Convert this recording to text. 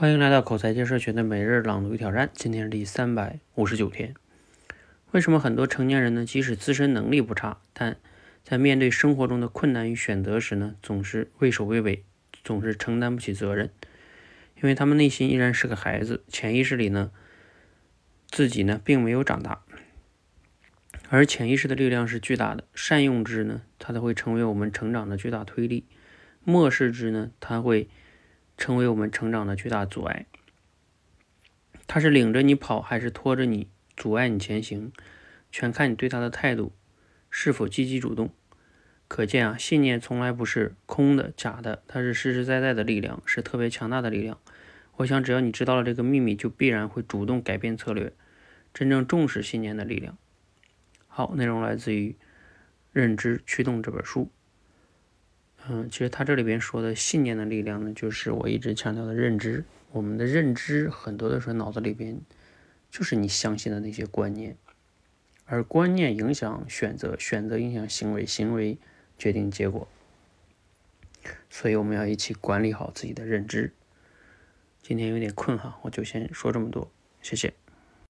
欢迎来到口才界社群的每日朗读与挑战，今天是第三百五十九天。为什么很多成年人呢，即使自身能力不差，但在面对生活中的困难与选择时呢，总是畏首畏尾，总是承担不起责任？因为他们内心依然是个孩子，潜意识里呢，自己呢并没有长大。而潜意识的力量是巨大的，善用之呢，它才会成为我们成长的巨大推力；漠视之呢，它会。成为我们成长的巨大阻碍。他是领着你跑，还是拖着你，阻碍你前行，全看你对他的态度是否积极主动。可见啊，信念从来不是空的、假的，它是实实在在的力量，是特别强大的力量。我想，只要你知道了这个秘密，就必然会主动改变策略，真正重视信念的力量。好，内容来自于《认知驱动》这本书。嗯，其实他这里边说的信念的力量呢，就是我一直强调的认知。我们的认知很多的时候脑子里边就是你相信的那些观念，而观念影响选择，选择影响行为，行为决定结果。所以我们要一起管理好自己的认知。今天有点困哈，我就先说这么多，谢谢。